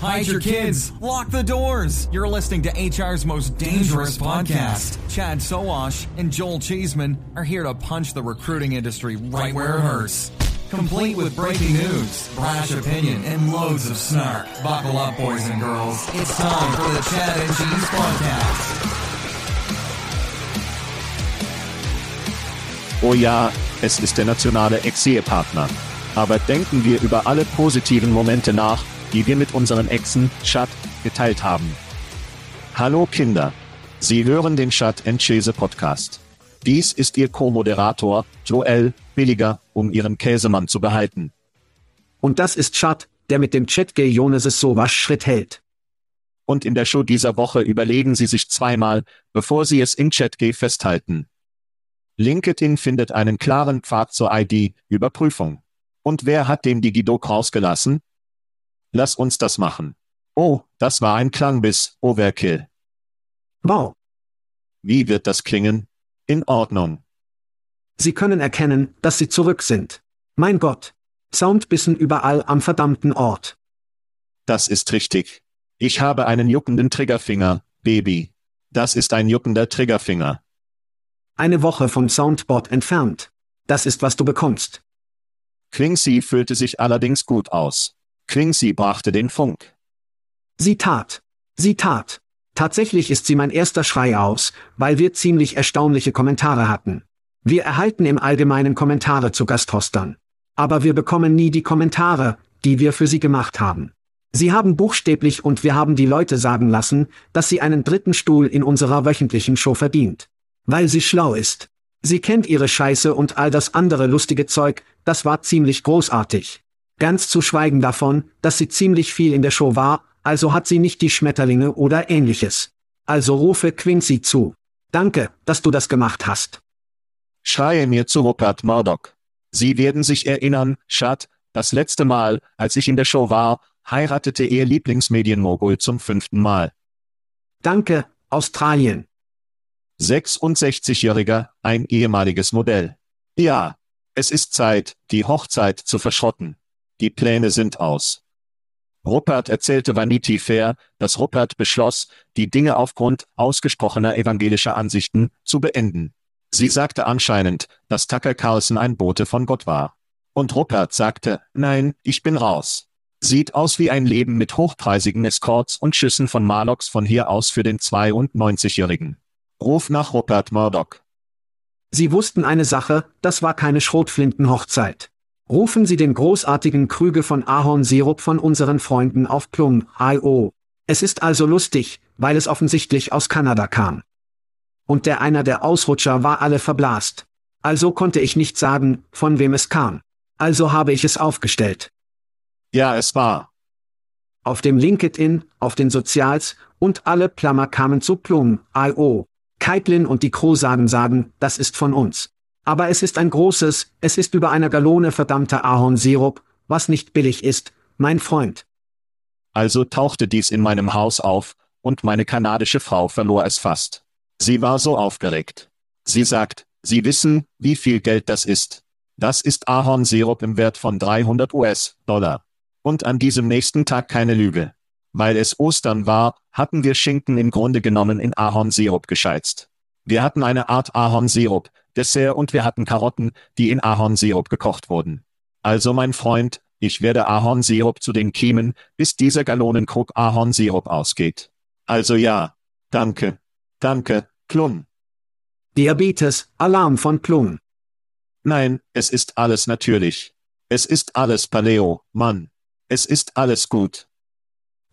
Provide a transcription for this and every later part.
Hide your kids. Lock the doors. You're listening to HR's most dangerous podcast. Chad Soash and Joel Cheeseman are here to punch the recruiting industry right where it hurts. Complete with breaking news, brash opinion, and loads of snark. Buckle up, boys and girls. It's time for the Chad and Cheese Podcast. Oh ja, es ist der nationale Ex-Ehepartner. Aber denken wir über alle positiven Momente nach, die wir mit unseren Exen, Chat, geteilt haben. Hallo Kinder. Sie hören den Chat and Chase Podcast. Dies ist Ihr Co-Moderator, Joel, billiger, um Ihren Käsemann zu behalten. Und das ist Chad, der mit dem Chatgay Jonas sowas Schritt hält. Und in der Show dieser Woche überlegen Sie sich zweimal, bevor Sie es in Chatgay festhalten. LinkedIn findet einen klaren Pfad zur ID-Überprüfung. Und wer hat dem Digidoc rausgelassen? Lass uns das machen. Oh, das war ein Klangbiss, Overkill. Wow. Wie wird das klingen? In Ordnung. Sie können erkennen, dass Sie zurück sind. Mein Gott. Soundbissen überall am verdammten Ort. Das ist richtig. Ich habe einen juckenden Triggerfinger, Baby. Das ist ein juckender Triggerfinger. Eine Woche vom Soundboard entfernt. Das ist, was du bekommst. Quingsy füllte sich allerdings gut aus. Quingsy brachte den Funk. Sie tat. Sie tat. Tatsächlich ist sie mein erster Schrei aus, weil wir ziemlich erstaunliche Kommentare hatten. Wir erhalten im Allgemeinen Kommentare zu Gasthostern. Aber wir bekommen nie die Kommentare, die wir für sie gemacht haben. Sie haben buchstäblich und wir haben die Leute sagen lassen, dass sie einen dritten Stuhl in unserer wöchentlichen Show verdient. Weil sie schlau ist. Sie kennt ihre Scheiße und all das andere lustige Zeug, das war ziemlich großartig. Ganz zu schweigen davon, dass sie ziemlich viel in der Show war, also hat sie nicht die Schmetterlinge oder ähnliches. Also rufe Quincy zu. Danke, dass du das gemacht hast. Schreie mir zu Rupert Murdoch. Sie werden sich erinnern, Schat, das letzte Mal, als ich in der Show war, heiratete ihr Lieblingsmedienmogul zum fünften Mal. Danke, Australien. 66-Jähriger, ein ehemaliges Modell. Ja, es ist Zeit, die Hochzeit zu verschrotten. Die Pläne sind aus. Rupert erzählte Vanity Fair, dass Rupert beschloss, die Dinge aufgrund ausgesprochener evangelischer Ansichten zu beenden. Sie sagte anscheinend, dass Tucker Carlson ein Bote von Gott war. Und Rupert sagte, nein, ich bin raus. Sieht aus wie ein Leben mit hochpreisigen Escorts und Schüssen von Marlocks von hier aus für den 92-Jährigen. Ruf nach Rupert Murdoch. Sie wussten eine Sache, das war keine Schrotflintenhochzeit. Rufen Sie den großartigen Krüge von Ahornsirup von unseren Freunden auf Plum.io. Es ist also lustig, weil es offensichtlich aus Kanada kam. Und der einer der Ausrutscher war alle verblasst. Also konnte ich nicht sagen, von wem es kam. Also habe ich es aufgestellt. Ja, es war. auf dem LinkedIn, auf den Sozials, und alle Plammer kamen zu Plum, I.O. Keitlin und die Krosaden sagen, das ist von uns. Aber es ist ein großes, es ist über einer Gallone verdammter Ahornsirup, was nicht billig ist, mein Freund. Also tauchte dies in meinem Haus auf, und meine kanadische Frau verlor es fast. Sie war so aufgeregt. Sie sagt, Sie wissen, wie viel Geld das ist. Das ist Ahornsirup im Wert von 300 US-Dollar. Und an diesem nächsten Tag keine Lüge. Weil es Ostern war, hatten wir Schinken im Grunde genommen in Ahornsirup gescheizt. Wir hatten eine Art Ahornsirup, Dessert und wir hatten Karotten, die in Ahornsirup gekocht wurden. Also mein Freund, ich werde Ahornsirup zu den Kiemen, bis dieser Gallonenkrug Ahornsirup ausgeht. Also ja. Danke. Danke, Klum. Diabetes, Alarm von Plum. Nein, es ist alles natürlich. Es ist alles Paleo, Mann. Es ist alles gut.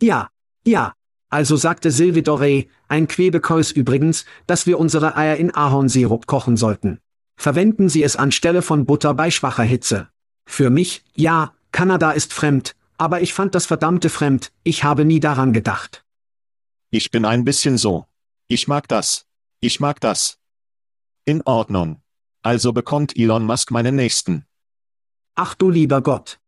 Ja, ja. Also sagte Silvidore, ein Quebekäus übrigens, dass wir unsere Eier in Ahornsirup kochen sollten. Verwenden Sie es anstelle von Butter bei schwacher Hitze. Für mich, ja, Kanada ist fremd, aber ich fand das verdammte fremd, ich habe nie daran gedacht. Ich bin ein bisschen so. Ich mag das. Ich mag das. In Ordnung. Also bekommt Elon Musk meinen nächsten. Ach du lieber Gott.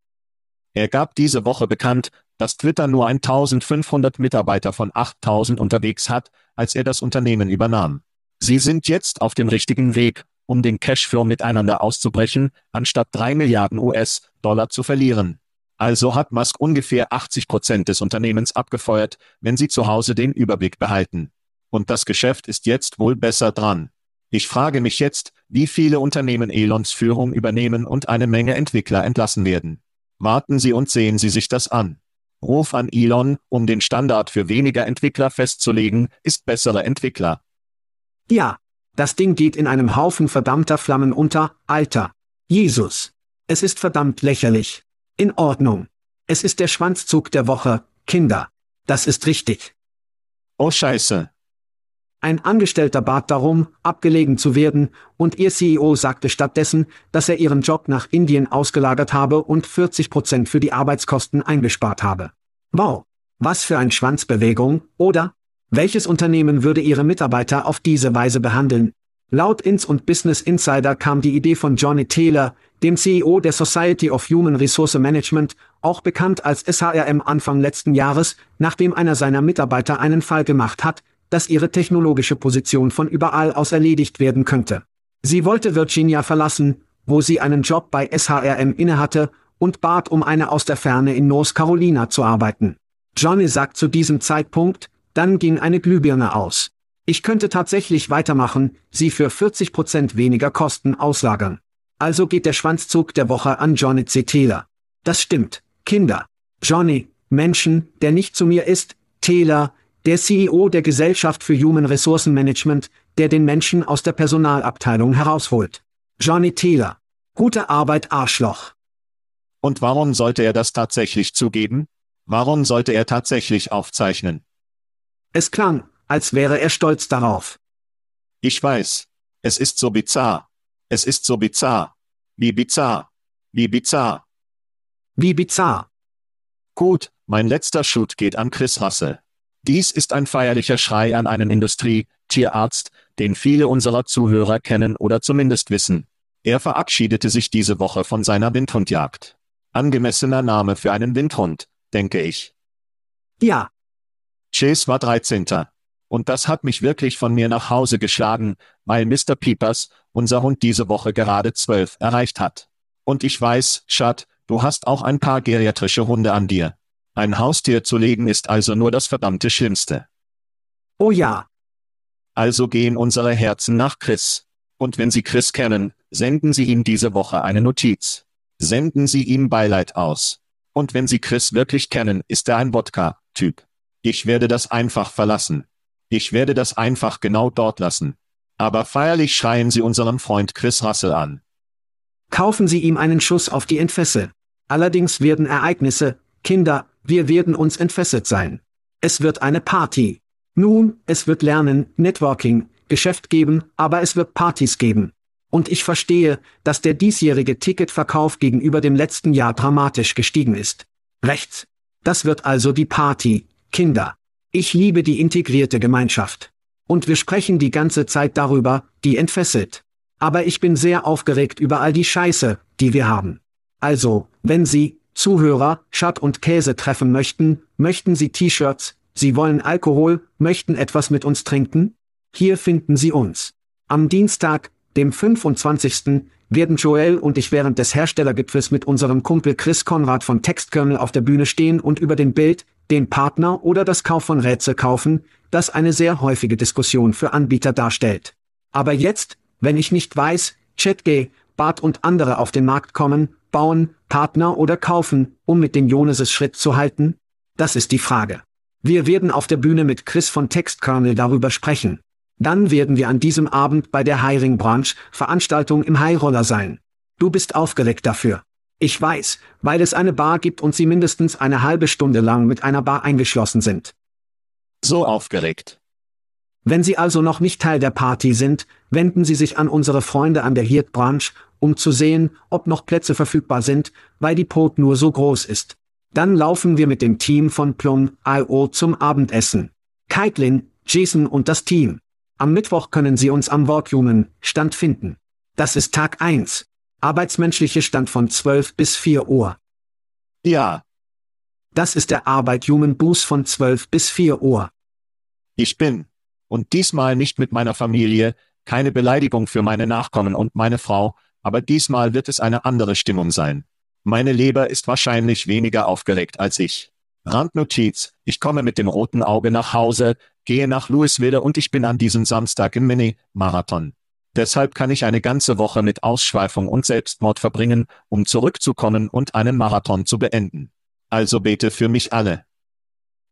Er gab diese Woche bekannt, dass Twitter nur 1500 Mitarbeiter von 8000 unterwegs hat, als er das Unternehmen übernahm. Sie sind jetzt auf dem richtigen Weg, um den Cashflow miteinander auszubrechen, anstatt 3 Milliarden US-Dollar zu verlieren. Also hat Musk ungefähr 80 Prozent des Unternehmens abgefeuert, wenn sie zu Hause den Überblick behalten. Und das Geschäft ist jetzt wohl besser dran. Ich frage mich jetzt, wie viele Unternehmen Elons Führung übernehmen und eine Menge Entwickler entlassen werden. Warten Sie und sehen Sie sich das an. Ruf an Elon, um den Standard für weniger Entwickler festzulegen, ist bessere Entwickler. Ja, das Ding geht in einem Haufen verdammter Flammen unter, Alter. Jesus. Es ist verdammt lächerlich. In Ordnung. Es ist der Schwanzzug der Woche, Kinder. Das ist richtig. Oh Scheiße. Ein Angestellter bat darum, abgelegen zu werden, und ihr CEO sagte stattdessen, dass er ihren Job nach Indien ausgelagert habe und 40 Prozent für die Arbeitskosten eingespart habe. Wow. Was für ein Schwanzbewegung, oder? Welches Unternehmen würde ihre Mitarbeiter auf diese Weise behandeln? Laut Ins und Business Insider kam die Idee von Johnny Taylor, dem CEO der Society of Human Resource Management, auch bekannt als SHRM Anfang letzten Jahres, nachdem einer seiner Mitarbeiter einen Fall gemacht hat, dass ihre technologische Position von überall aus erledigt werden könnte. Sie wollte Virginia verlassen, wo sie einen Job bei SHRM innehatte, und bat um eine aus der Ferne in North Carolina zu arbeiten. Johnny sagt zu diesem Zeitpunkt, dann ging eine Glühbirne aus. Ich könnte tatsächlich weitermachen, sie für 40 Prozent weniger Kosten auslagern. Also geht der Schwanzzug der Woche an Johnny C. Taylor. Das stimmt, Kinder. Johnny, Menschen, der nicht zu mir ist, Taylor, der CEO der Gesellschaft für Human Resource Management, der den Menschen aus der Personalabteilung herausholt. Johnny Taylor. Gute Arbeit, Arschloch. Und warum sollte er das tatsächlich zugeben? Warum sollte er tatsächlich aufzeichnen? Es klang, als wäre er stolz darauf. Ich weiß. Es ist so bizarr. Es ist so bizarr. Wie bizarr. Wie bizarr. Wie bizarr. Gut, mein letzter Shoot geht an Chris Russell. Dies ist ein feierlicher Schrei an einen Industrie-Tierarzt, den viele unserer Zuhörer kennen oder zumindest wissen. Er verabschiedete sich diese Woche von seiner Windhundjagd. Angemessener Name für einen Windhund, denke ich. Ja. Chase war 13. Und das hat mich wirklich von mir nach Hause geschlagen, weil Mr. Peepers, unser Hund diese Woche gerade zwölf erreicht hat. Und ich weiß, Schat, du hast auch ein paar geriatrische Hunde an dir. Ein Haustier zu legen ist also nur das verdammte Schlimmste. Oh ja. Also gehen unsere Herzen nach Chris. Und wenn Sie Chris kennen, senden Sie ihm diese Woche eine Notiz. Senden Sie ihm Beileid aus. Und wenn Sie Chris wirklich kennen, ist er ein Wodka-Typ. Ich werde das einfach verlassen. Ich werde das einfach genau dort lassen. Aber feierlich schreien Sie unseren Freund Chris Russell an. Kaufen Sie ihm einen Schuss auf die Entfesse. Allerdings werden Ereignisse, Kinder, wir werden uns entfesselt sein. Es wird eine Party. Nun, es wird Lernen, Networking, Geschäft geben, aber es wird Partys geben. Und ich verstehe, dass der diesjährige Ticketverkauf gegenüber dem letzten Jahr dramatisch gestiegen ist. Rechts. Das wird also die Party, Kinder. Ich liebe die integrierte Gemeinschaft. Und wir sprechen die ganze Zeit darüber, die entfesselt. Aber ich bin sehr aufgeregt über all die Scheiße, die wir haben. Also, wenn Sie, Zuhörer, Schatt und Käse treffen möchten, möchten Sie T-Shirts, Sie wollen Alkohol, möchten etwas mit uns trinken? Hier finden Sie uns. Am Dienstag, dem 25. werden Joel und ich während des Herstellergipfels mit unserem Kumpel Chris Konrad von Textkernel auf der Bühne stehen und über den Bild, den Partner oder das Kauf von Rätsel kaufen, das eine sehr häufige Diskussion für Anbieter darstellt. Aber jetzt, wenn ich nicht weiß, ChatG, Bart und andere auf den Markt kommen, bauen, Partner oder kaufen, um mit den Joneses Schritt zu halten? Das ist die Frage. Wir werden auf der Bühne mit Chris von Textkernel darüber sprechen. Dann werden wir an diesem Abend bei der Hiring Branch Veranstaltung im Highroller sein. Du bist aufgeregt dafür. Ich weiß, weil es eine Bar gibt und sie mindestens eine halbe Stunde lang mit einer Bar eingeschlossen sind. So aufgeregt. Wenn Sie also noch nicht Teil der Party sind, wenden Sie sich an unsere Freunde an der Hirt Branch, um zu sehen, ob noch Plätze verfügbar sind, weil die Pot nur so groß ist. Dann laufen wir mit dem Team von Plum.io zum Abendessen. Kaitlin, Jason und das Team. Am Mittwoch können Sie uns am Workhuman Stand finden. Das ist Tag 1. Arbeitsmenschliche Stand von 12 bis 4 Uhr. Ja, Das ist der Arbeit Human Boost von 12 bis 4 Uhr. ich bin. Und diesmal nicht mit meiner Familie, keine Beleidigung für meine Nachkommen und meine Frau, aber diesmal wird es eine andere Stimmung sein. Meine Leber ist wahrscheinlich weniger aufgeregt als ich. Randnotiz, ich komme mit dem roten Auge nach Hause, gehe nach Louisville und ich bin an diesem Samstag im Mini-Marathon. Deshalb kann ich eine ganze Woche mit Ausschweifung und Selbstmord verbringen, um zurückzukommen und einen Marathon zu beenden. Also bete für mich alle.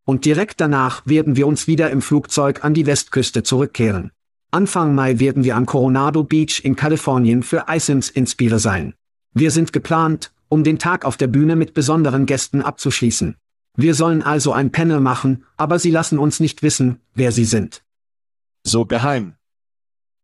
Und direkt danach werden wir uns wieder im Flugzeug an die Westküste zurückkehren. Anfang Mai werden wir am Coronado Beach in Kalifornien für iSims Inspire sein. Wir sind geplant, um den Tag auf der Bühne mit besonderen Gästen abzuschließen. Wir sollen also ein Panel machen, aber sie lassen uns nicht wissen, wer sie sind. So geheim.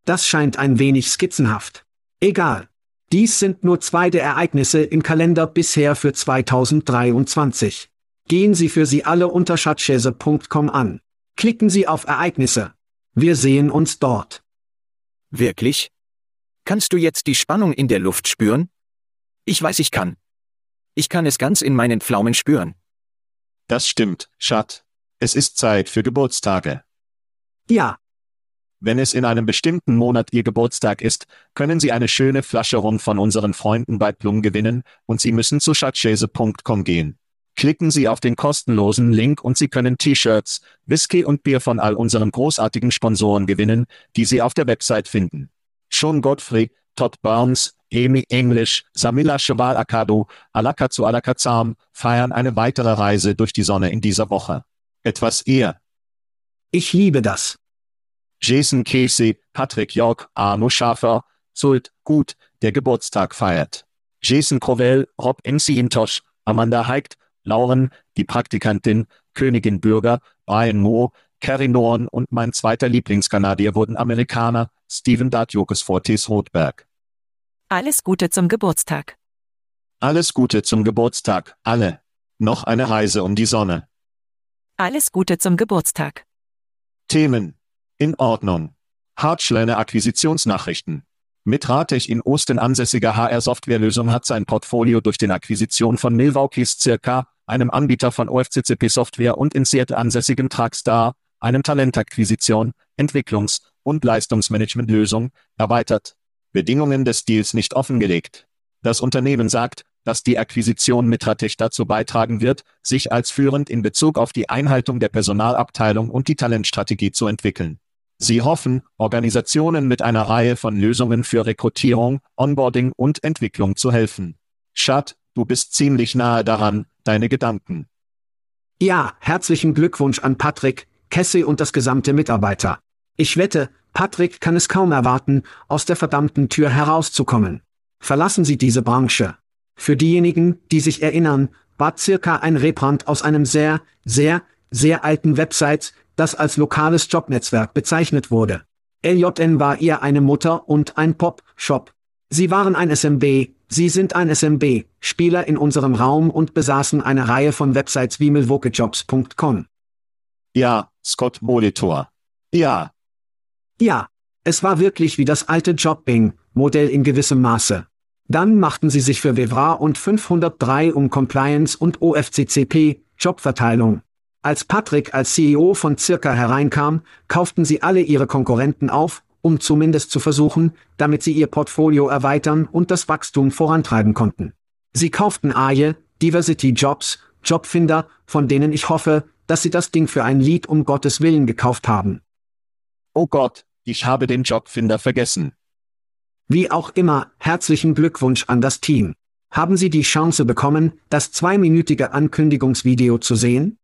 Das scheint ein wenig skizzenhaft. Egal. Dies sind nur zwei der Ereignisse im Kalender bisher für 2023. Gehen Sie für sie alle unter schatzschäse.com an. Klicken Sie auf Ereignisse. Wir sehen uns dort. Wirklich? Kannst du jetzt die Spannung in der Luft spüren? Ich weiß, ich kann. Ich kann es ganz in meinen Pflaumen spüren. Das stimmt, Schat. Es ist Zeit für Geburtstage. Ja, Wenn es in einem bestimmten Monat Ihr Geburtstag ist, können Sie eine schöne Flasche Rum von unseren Freunden bei Plum gewinnen, und Sie müssen zu schatzschäse.com gehen. Klicken Sie auf den kostenlosen Link und Sie können T-Shirts, Whisky und Bier von all unseren großartigen Sponsoren gewinnen, die Sie auf der Website finden. Sean Godfrey, Todd Burns, Amy English, Samila Cheval Akado, Alaka zu Alakazam feiern eine weitere Reise durch die Sonne in dieser Woche. Etwas eher. ich liebe das. Jason Casey, Patrick York, Arno Schafer, Zult, Gut, der Geburtstag feiert. Jason Crowell, Rob Intosh, Amanda Heikt, Lauren, die Praktikantin, Königin Bürger, Brian Moore, Carrie Norn und mein zweiter Lieblingskanadier wurden Amerikaner, Steven Datjokes Fortis Rothberg. Alles Gute zum Geburtstag. Alles Gute zum Geburtstag, alle. Noch eine Reise um die Sonne. Alles Gute zum Geburtstag. Themen. In Ordnung. Hartschleine Akquisitionsnachrichten. Mit Ratech in Osten ansässiger HR-Softwarelösung hat sein Portfolio durch den Akquisition von Milwaukee's circa, einem Anbieter von OFCCP-Software und in Seattle ansässigen Trackstar, einem Talentakquisition, Entwicklungs- und Leistungsmanagementlösung, erweitert. Bedingungen des Deals nicht offengelegt. Das Unternehmen sagt, dass die Akquisition mit Ratech dazu beitragen wird, sich als führend in Bezug auf die Einhaltung der Personalabteilung und die Talentstrategie zu entwickeln. Sie hoffen, Organisationen mit einer Reihe von Lösungen für Rekrutierung, Onboarding und Entwicklung zu helfen. Schad, du bist ziemlich nahe daran, deine Gedanken. Ja, herzlichen Glückwunsch an Patrick, Cassie und das gesamte Mitarbeiter. Ich wette, Patrick kann es kaum erwarten, aus der verdammten Tür herauszukommen. Verlassen Sie diese Branche. Für diejenigen, die sich erinnern, war circa ein Rebrand aus einem sehr, sehr, sehr alten Website, das als lokales Jobnetzwerk bezeichnet wurde. LJN war eher eine Mutter und ein Pop-Shop. Sie waren ein SMB, Sie sind ein SMB, Spieler in unserem Raum und besaßen eine Reihe von Websites wie milwaukeejobs.com. Ja, Scott Molitor. Ja, Ja, es war wirklich wie das alte Jobbing-Modell in gewissem Maße. Dann machten sie sich für Vevra und 503 um Compliance und OFCCP, Jobverteilung. Als Patrick als CEO von Circa hereinkam, kauften sie alle ihre Konkurrenten auf, um zumindest zu versuchen, damit sie ihr Portfolio erweitern und das Wachstum vorantreiben konnten. Sie kauften Aje, Diversity Jobs, Jobfinder, von denen ich hoffe, dass sie das Ding für ein Lied um Gottes Willen gekauft haben. oh Gott, ich habe den Jobfinder vergessen. Wie auch immer, herzlichen Glückwunsch an das Team. Haben Sie die Chance bekommen, das zweiminütige Ankündigungsvideo zu sehen?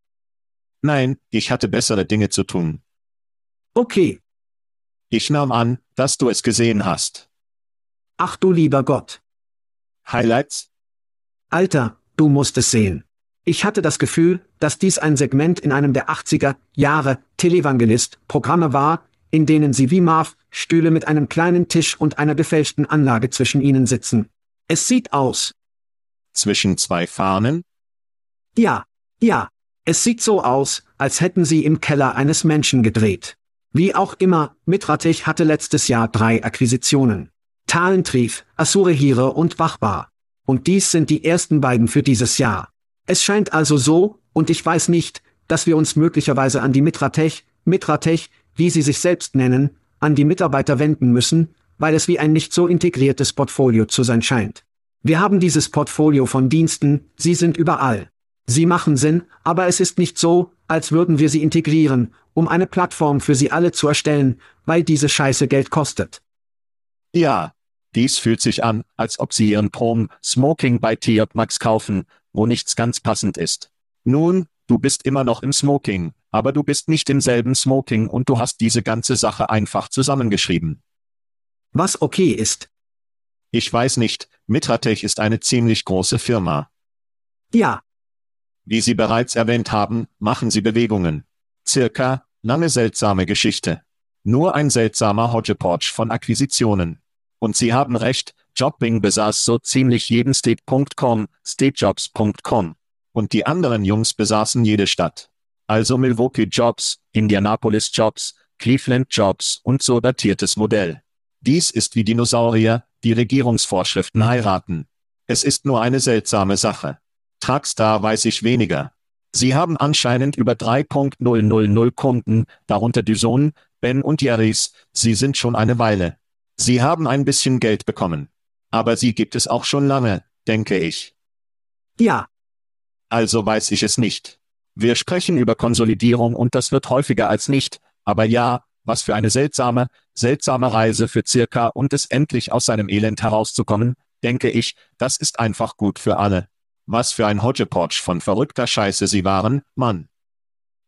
Nein, ich hatte bessere Dinge zu tun. Okay, Ich nahm an, dass du es gesehen hast. ach du lieber Gott. Highlights? Alter, du musst es sehen. Ich hatte das Gefühl, dass dies ein Segment in einem der 80er Jahre Televangelist-Programme war, in denen sie wie Marv Stühle mit einem kleinen Tisch und einer gefälschten Anlage zwischen ihnen sitzen. Es sieht aus. Zwischen zwei Fahnen? Ja, ja. Es sieht so aus, als hätten sie im Keller eines Menschen gedreht. Wie auch immer, Mitratich hatte letztes Jahr drei Akquisitionen. Talentrief, Asure Hire und Wachbar. Und dies sind die ersten beiden für dieses Jahr. Es scheint also so, und ich weiß nicht, dass wir uns möglicherweise an die Mitratech, Mitratech, wie sie sich selbst nennen, an die Mitarbeiter wenden müssen, weil es wie ein nicht so integriertes Portfolio zu sein scheint. Wir haben dieses Portfolio von Diensten, sie sind überall. Sie machen Sinn, aber es ist nicht so, als würden wir sie integrieren, um eine Plattform für sie alle zu erstellen, weil diese Scheiße Geld kostet. Ja. Dies fühlt sich an, als ob sie ihren Prom Smoking bei Tier Max kaufen, wo nichts ganz passend ist. Nun, du bist immer noch im Smoking, aber du bist nicht im selben Smoking und du hast diese ganze Sache einfach zusammengeschrieben. Was okay ist. Ich weiß nicht, Mitratech ist eine ziemlich große Firma. Ja, Wie Sie bereits erwähnt haben, machen Sie Bewegungen. Circa, lange seltsame Geschichte. Nur ein seltsamer Hodgepodge von Akquisitionen. Und Sie haben recht, Jobbing besaß so ziemlich jeden State.com, Statejobs.com. Und die anderen Jungs besaßen jede Stadt. Also Milwaukee Jobs, Indianapolis Jobs, Cleveland Jobs und so datiertes Modell. Dies ist wie Dinosaurier, die Regierungsvorschriften heiraten. Es ist nur eine seltsame Sache. Tragstar weiß ich weniger. Sie haben anscheinend über 3.000 Kunden, darunter Dyson, Ben und Jerry's, sie sind schon eine Weile. Sie haben ein bisschen Geld bekommen. Aber sie gibt es auch schon lange, denke ich. ja, Also weiß ich es nicht. Wir sprechen über Konsolidierung und das wird häufiger als nicht, aber ja, was für eine seltsame, seltsame Reise für circa und es endlich aus seinem Elend herauszukommen, denke ich, das ist einfach gut für alle. Was für ein Hodgepodge von verrückter Scheiße sie waren, Mann.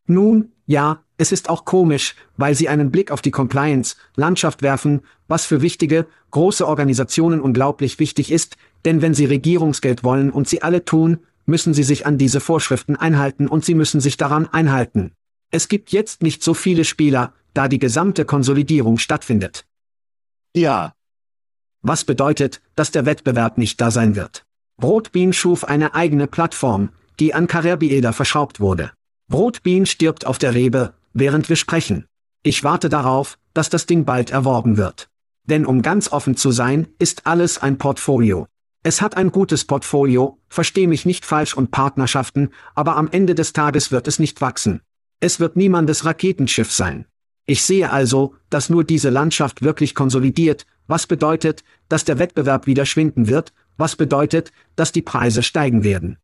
Nun, ja, es ist auch komisch, weil sie einen Blick auf die Compliance-Landschaft werfen, was für wichtige, große Organisationen unglaublich wichtig ist, denn wenn sie Regierungsgeld wollen und sie alle tun, müssen sie sich an diese Vorschriften einhalten und sie müssen sich daran einhalten. Es gibt jetzt nicht so viele Spieler, da die gesamte Konsolidierung stattfindet. Ja, Was bedeutet, dass der Wettbewerb nicht da sein wird. Rotbean schuf eine eigene Plattform, die an Carrerbieder verschraubt wurde. Rotbean stirbt auf der Rebe, während wir sprechen. Ich warte darauf, dass das Ding bald erworben wird. Denn um ganz offen zu sein, ist alles ein Portfolio. Es hat ein gutes Portfolio, versteh mich nicht falsch und Partnerschaften, aber am Ende des Tages wird es nicht wachsen. Es wird niemandes Raketenschiff sein. Ich sehe also, dass nur diese Landschaft wirklich konsolidiert, was bedeutet, dass der Wettbewerb wieder schwinden wird, was bedeutet, dass die Preise steigen werden.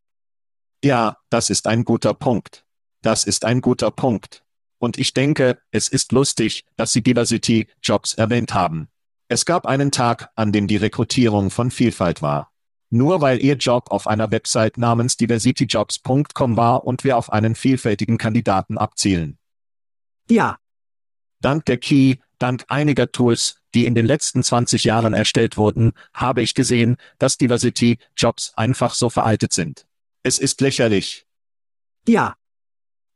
ja, das ist ein guter Punkt. Das ist ein guter Punkt. Und ich denke, es ist lustig, dass Sie Diversity Jobs erwähnt haben. Es gab einen Tag, an dem die Rekrutierung von Vielfalt war. Nur weil Ihr Job auf einer Website namens diversityjobs.com war und wir auf einen vielfältigen Kandidaten abzielen. Ja, Dank der Key, dank einiger Tools, die in den letzten 20 Jahren erstellt wurden, habe ich gesehen, dass Diversity Jobs einfach so veraltet sind. Es ist lächerlich. ja,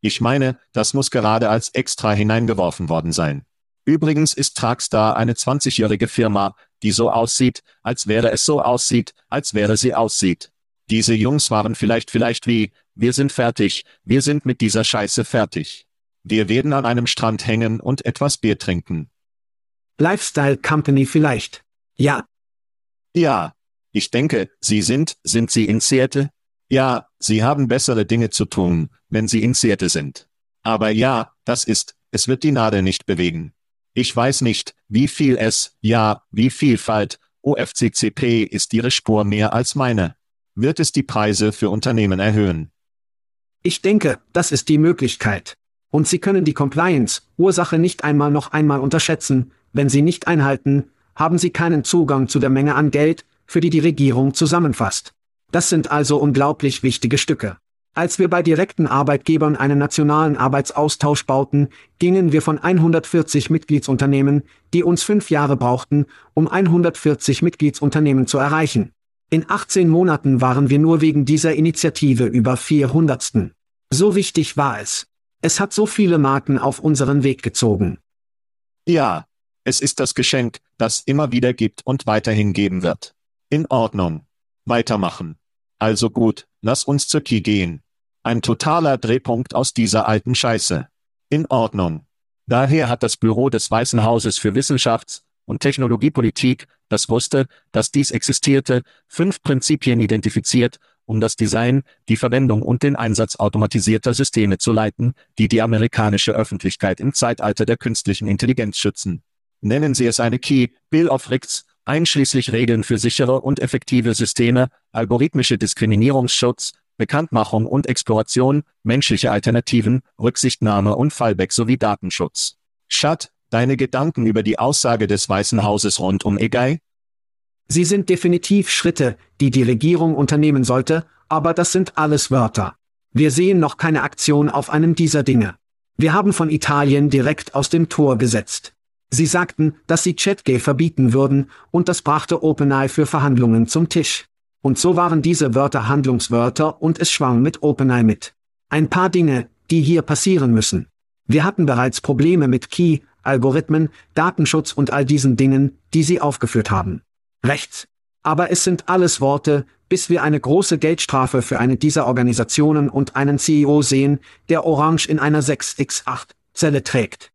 Ich meine, das muss gerade als extra hineingeworfen worden sein. Übrigens ist Trackstar eine 20-jährige Firma, die so aussieht, als wäre es so aussieht, als wäre sie aussieht. Diese Jungs waren vielleicht vielleicht wie, wir sind fertig, wir sind mit dieser Scheiße fertig. Wir werden an einem Strand hängen und etwas Bier trinken. Lifestyle Company vielleicht. Ja, Ja. Ich denke, Sie sind, sind Sie in Seattle? Ja, Sie haben bessere Dinge zu tun, wenn Sie in Seattle sind. Aber ja, das ist, es wird die Nadel nicht bewegen. Ich weiß nicht, wie viel es, ja, wie Vielfalt, OFCCP ist Ihre Spur mehr als meine. Wird es die Preise für Unternehmen erhöhen? ich denke, das ist die Möglichkeit. Und Sie können die Compliance-Ursache nicht einmal noch einmal unterschätzen, wenn Sie nicht einhalten, haben Sie keinen Zugang zu der Menge an Geld, für die die Regierung zusammenfasst. Das sind also unglaublich wichtige Stücke. Als wir bei direkten Arbeitgebern einen nationalen Arbeitsaustausch bauten, gingen wir von 140 Mitgliedsunternehmen, die uns fünf Jahre brauchten, um 140 Mitgliedsunternehmen zu erreichen. In 18 Monaten waren wir nur wegen dieser Initiative über 400. So wichtig war es. Es hat so viele Marken auf unseren Weg gezogen. Ja. Es ist das Geschenk, das immer wieder gibt und weiterhin geben wird. In Ordnung. Weitermachen. Also gut, lass uns zur Key gehen. Ein totaler Drehpunkt aus dieser alten Scheiße. In Ordnung. Daher hat das Büro des Weißen Hauses für Wissenschafts- und Technologiepolitik, das wusste, dass dies existierte, fünf Prinzipien identifiziert, um das Design, die Verwendung und den Einsatz automatisierter Systeme zu leiten, die die amerikanische Öffentlichkeit im Zeitalter der künstlichen Intelligenz schützen. Nennen Sie es eine Key, Bill of Rights, einschließlich Regeln für sichere und effektive Systeme, algorithmische Diskriminierungsschutz, Bekanntmachung und Exploration, menschliche Alternativen, Rücksichtnahme und Fallback sowie Datenschutz. Schat, deine Gedanken über die Aussage des Weißen Hauses rund um EGAI? Sie sind definitiv Schritte, die die Regierung unternehmen sollte, aber das sind alles Wörter. Wir sehen noch keine Aktion auf einem dieser Dinge. Wir haben von Italien direkt aus dem Tor gesetzt. Sie sagten, dass sie ChatGay verbieten würden, und das brachte OpenAI für Verhandlungen zum Tisch. Und so waren diese Wörter Handlungswörter und es schwang mit OpenAI mit. Ein paar Dinge, die hier passieren müssen. Wir hatten bereits Probleme mit Key, Algorithmen, Datenschutz und all diesen Dingen, die Sie aufgeführt haben. Rechts. Aber es sind alles Worte, bis wir eine große Geldstrafe für eine dieser Organisationen und einen CEO sehen, der Orange in einer 6x8-Zelle trägt.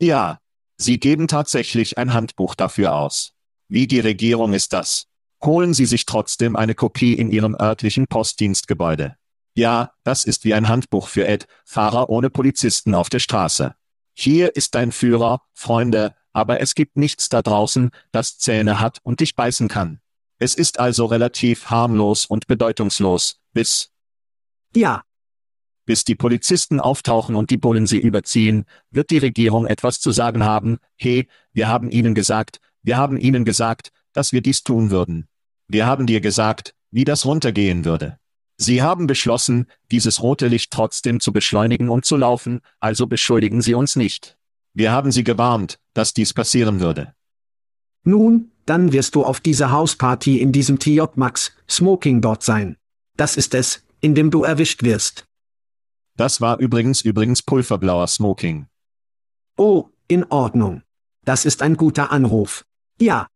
Ja. Sie geben tatsächlich ein Handbuch dafür aus. Wie die Regierung ist das? Holen Sie sich trotzdem eine Kopie in Ihrem örtlichen Postdienstgebäude. Ja, das ist wie ein Handbuch für Ed, Fahrer ohne Polizisten auf der Straße. Hier ist dein Führer, Freunde, aber es gibt nichts da draußen, das Zähne hat und dich beißen kann. Es ist also relativ harmlos und bedeutungslos, bis, Ja, bis die Polizisten auftauchen und die Bullen sie überziehen, wird die Regierung etwas zu sagen haben, hey, wir haben ihnen gesagt, wir haben ihnen gesagt, dass wir dies tun würden. Wir haben dir gesagt, wie das runtergehen würde. Sie haben beschlossen, dieses rote Licht trotzdem zu beschleunigen und zu laufen, also beschuldigen Sie uns nicht. Wir haben Sie gewarnt, dass dies passieren würde. nun, dann wirst du auf dieser Hausparty in diesem TJ Max Smoking dort sein. Das ist es, in dem du erwischt wirst. Das war übrigens übrigens pulverblauer Smoking. Oh, in Ordnung. Das ist ein guter Anruf. Ja,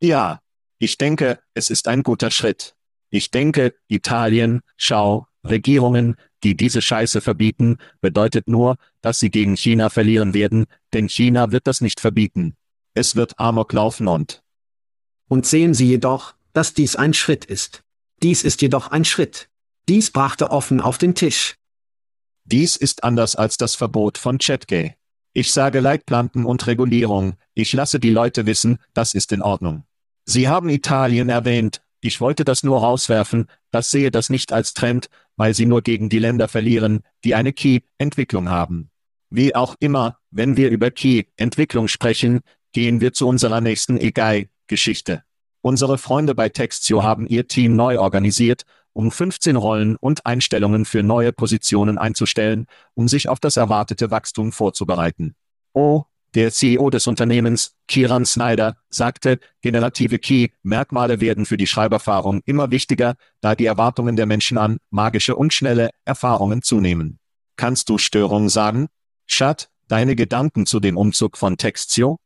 Ja, ich denke, es ist ein guter Schritt. Ich denke, Italien, schau, Regierungen, die diese Scheiße verbieten, bedeutet nur, dass sie gegen China verlieren werden, denn China wird das nicht verbieten. Es wird Amok laufen und und sehen Sie jedoch, dass dies ein Schritt ist. Dies ist jedoch ein Schritt. Dies brachte offen auf den Tisch. Dies ist anders als das Verbot von ChatGay. Ich sage Leitplanken und Regulierung, ich lasse die Leute wissen, das ist in Ordnung. Sie haben Italien erwähnt, ich wollte das nur rauswerfen, das sehe das nicht als Trend, weil sie nur gegen die Länder verlieren, die eine Key-Entwicklung haben. Wie auch immer, wenn wir über Key-Entwicklung sprechen, gehen wir zu unserer nächsten EGAI-Geschichte. Unsere Freunde bei Textio haben ihr Team neu organisiert, um 15 Rollen und Einstellungen für neue Positionen einzustellen, um sich auf das erwartete Wachstum vorzubereiten. Oh, der CEO des Unternehmens, Kieran Snyder, sagte, generative Key-Merkmale werden für die Schreiberfahrung immer wichtiger, da die Erwartungen der Menschen an magische und schnelle Erfahrungen zunehmen. Kannst du Störung sagen? Schat, deine Gedanken zu dem Umzug von Textio?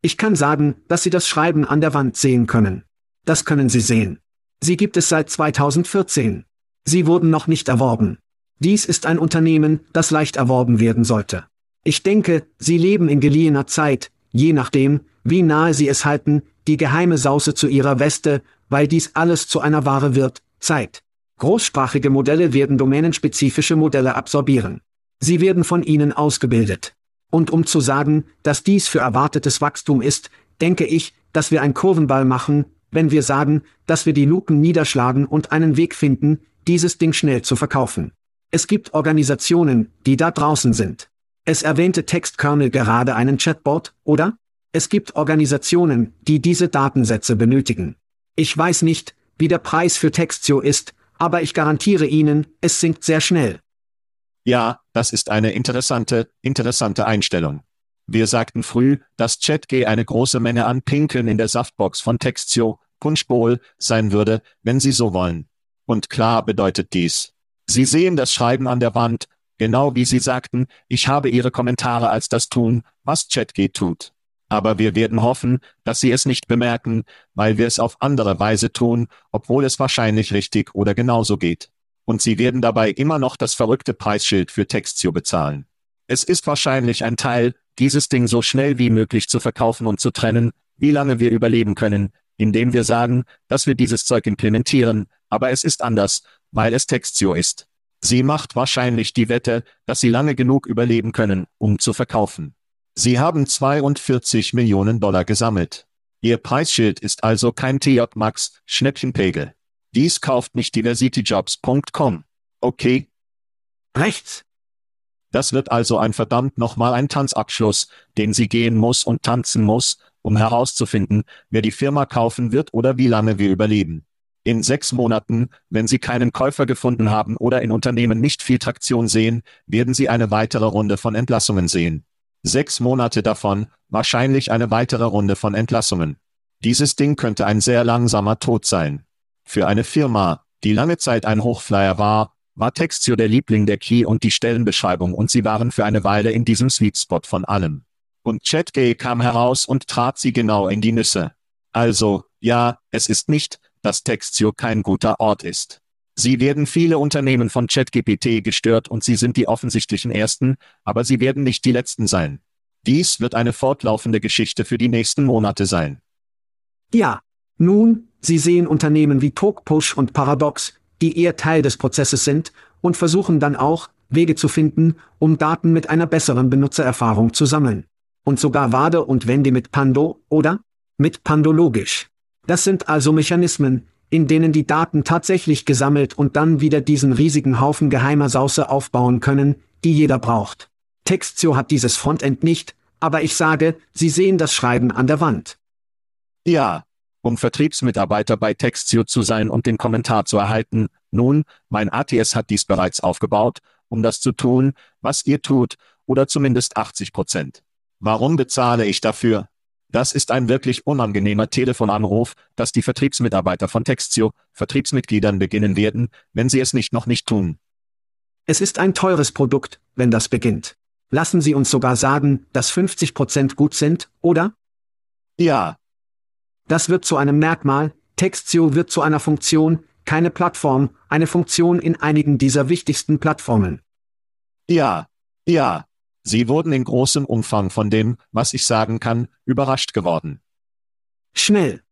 Ich kann sagen, dass Sie das Schreiben an der Wand sehen können. Das können Sie sehen. Sie gibt es seit 2014. Sie wurden noch nicht erworben. Dies ist ein Unternehmen, das leicht erworben werden sollte. Ich denke, Sie leben in geliehener Zeit, je nachdem, wie nahe Sie es halten, die geheime Sauce zu Ihrer Weste, weil dies alles zu einer Ware wird, Zeit. Großsprachige Modelle werden domänenspezifische Modelle absorbieren. Sie werden von ihnen ausgebildet. Und um zu sagen, dass dies für erwartetes Wachstum ist, denke ich, dass wir ein Kurvenball machen, wenn wir sagen, dass wir die Luken niederschlagen und einen Weg finden, dieses Ding schnell zu verkaufen. Es gibt Organisationen, die da draußen sind. Es erwähnte Textkernel gerade einen Chatbot, oder? Es gibt Organisationen, die diese Datensätze benötigen. Ich weiß nicht, wie der Preis für Textio ist, aber ich garantiere Ihnen, es sinkt sehr schnell. Ja, das ist eine interessante, interessante Einstellung. Wir sagten früh, dass ChatG eine große Menge an Pinkeln in der Saftbox von Textio, Punchbowl, sein würde, wenn Sie so wollen. Und klar bedeutet dies. Sie sehen das Schreiben an der Wand, genau wie Sie sagten, ich habe Ihre Kommentare als das tun, was ChatG tut. Aber wir werden hoffen, dass Sie es nicht bemerken, weil wir es auf andere Weise tun, obwohl es wahrscheinlich richtig oder genauso geht. Und Sie werden dabei immer noch das verrückte Preisschild für Textio bezahlen. Es ist wahrscheinlich ein Teil, dieses Ding so schnell wie möglich zu verkaufen und zu trennen, wie lange wir überleben können, indem wir sagen, dass wir dieses Zeug implementieren, aber es ist anders, weil es Textio ist. Sie macht wahrscheinlich die Wette, dass sie lange genug überleben können, um zu verkaufen. Sie haben 42 Millionen Dollar gesammelt. Ihr Preisschild ist also kein TJ Max Schnäppchenpegel. Dies kauft nicht diversityjobs.com. Okay? Rechts. Das wird also ein verdammt nochmal ein Tanzabschluss, den sie gehen muss und tanzen muss, um herauszufinden, wer die Firma kaufen wird oder wie lange wir überleben. In sechs Monaten, wenn Sie keinen Käufer gefunden haben oder in Unternehmen nicht viel Traktion sehen, werden Sie eine weitere Runde von Entlassungen sehen. Sechs Monate davon, wahrscheinlich eine weitere Runde von Entlassungen. Dieses Ding könnte ein sehr langsamer Tod sein. Für eine Firma, die lange Zeit ein Hochflyer war, war Textio der Liebling der Key und die Stellenbeschreibung und sie waren für eine Weile in diesem Sweet Spot von allem. Und ChatGay kam heraus und trat sie genau in die Nüsse. Also, ja, es ist nicht, dass Textio kein guter Ort ist. Sie werden viele Unternehmen von ChatGPT gestört und sie sind die offensichtlichen Ersten, aber sie werden nicht die Letzten sein. Dies wird eine fortlaufende Geschichte für die nächsten Monate sein. Ja. Nun, Sie sehen Unternehmen wie TalkPush und Paradox, die eher Teil des Prozesses sind, und versuchen dann auch, Wege zu finden, um Daten mit einer besseren Benutzererfahrung zu sammeln. Und sogar Wade und Wende mit Pando, oder? Mit Pandologisch. Das sind also Mechanismen, in denen die Daten tatsächlich gesammelt und dann wieder diesen riesigen Haufen geheimer Sauce aufbauen können, die jeder braucht. Textio hat dieses Frontend nicht, aber ich sage, Sie sehen das Schreiben an der Wand. Ja, um Vertriebsmitarbeiter bei Textio zu sein und den Kommentar zu erhalten, nun, mein ATS hat dies bereits aufgebaut, um das zu tun, was ihr tut, oder zumindest 80 Prozent. Warum bezahle ich dafür? Das ist ein wirklich unangenehmer Telefonanruf, dass die Vertriebsmitarbeiter von Textio, Vertriebsmitgliedern beginnen werden, wenn sie es nicht noch nicht tun. Es ist ein teures Produkt, wenn das beginnt. Lassen Sie uns sogar sagen, dass 50 Prozent gut sind, oder? Ja. Das wird zu einem Merkmal, Textio wird zu einer Funktion, keine Plattform, eine Funktion in einigen dieser wichtigsten Plattformen. Ja. Ja. Sie wurden in großem Umfang von dem, was ich sagen kann, überrascht geworden. Schnell.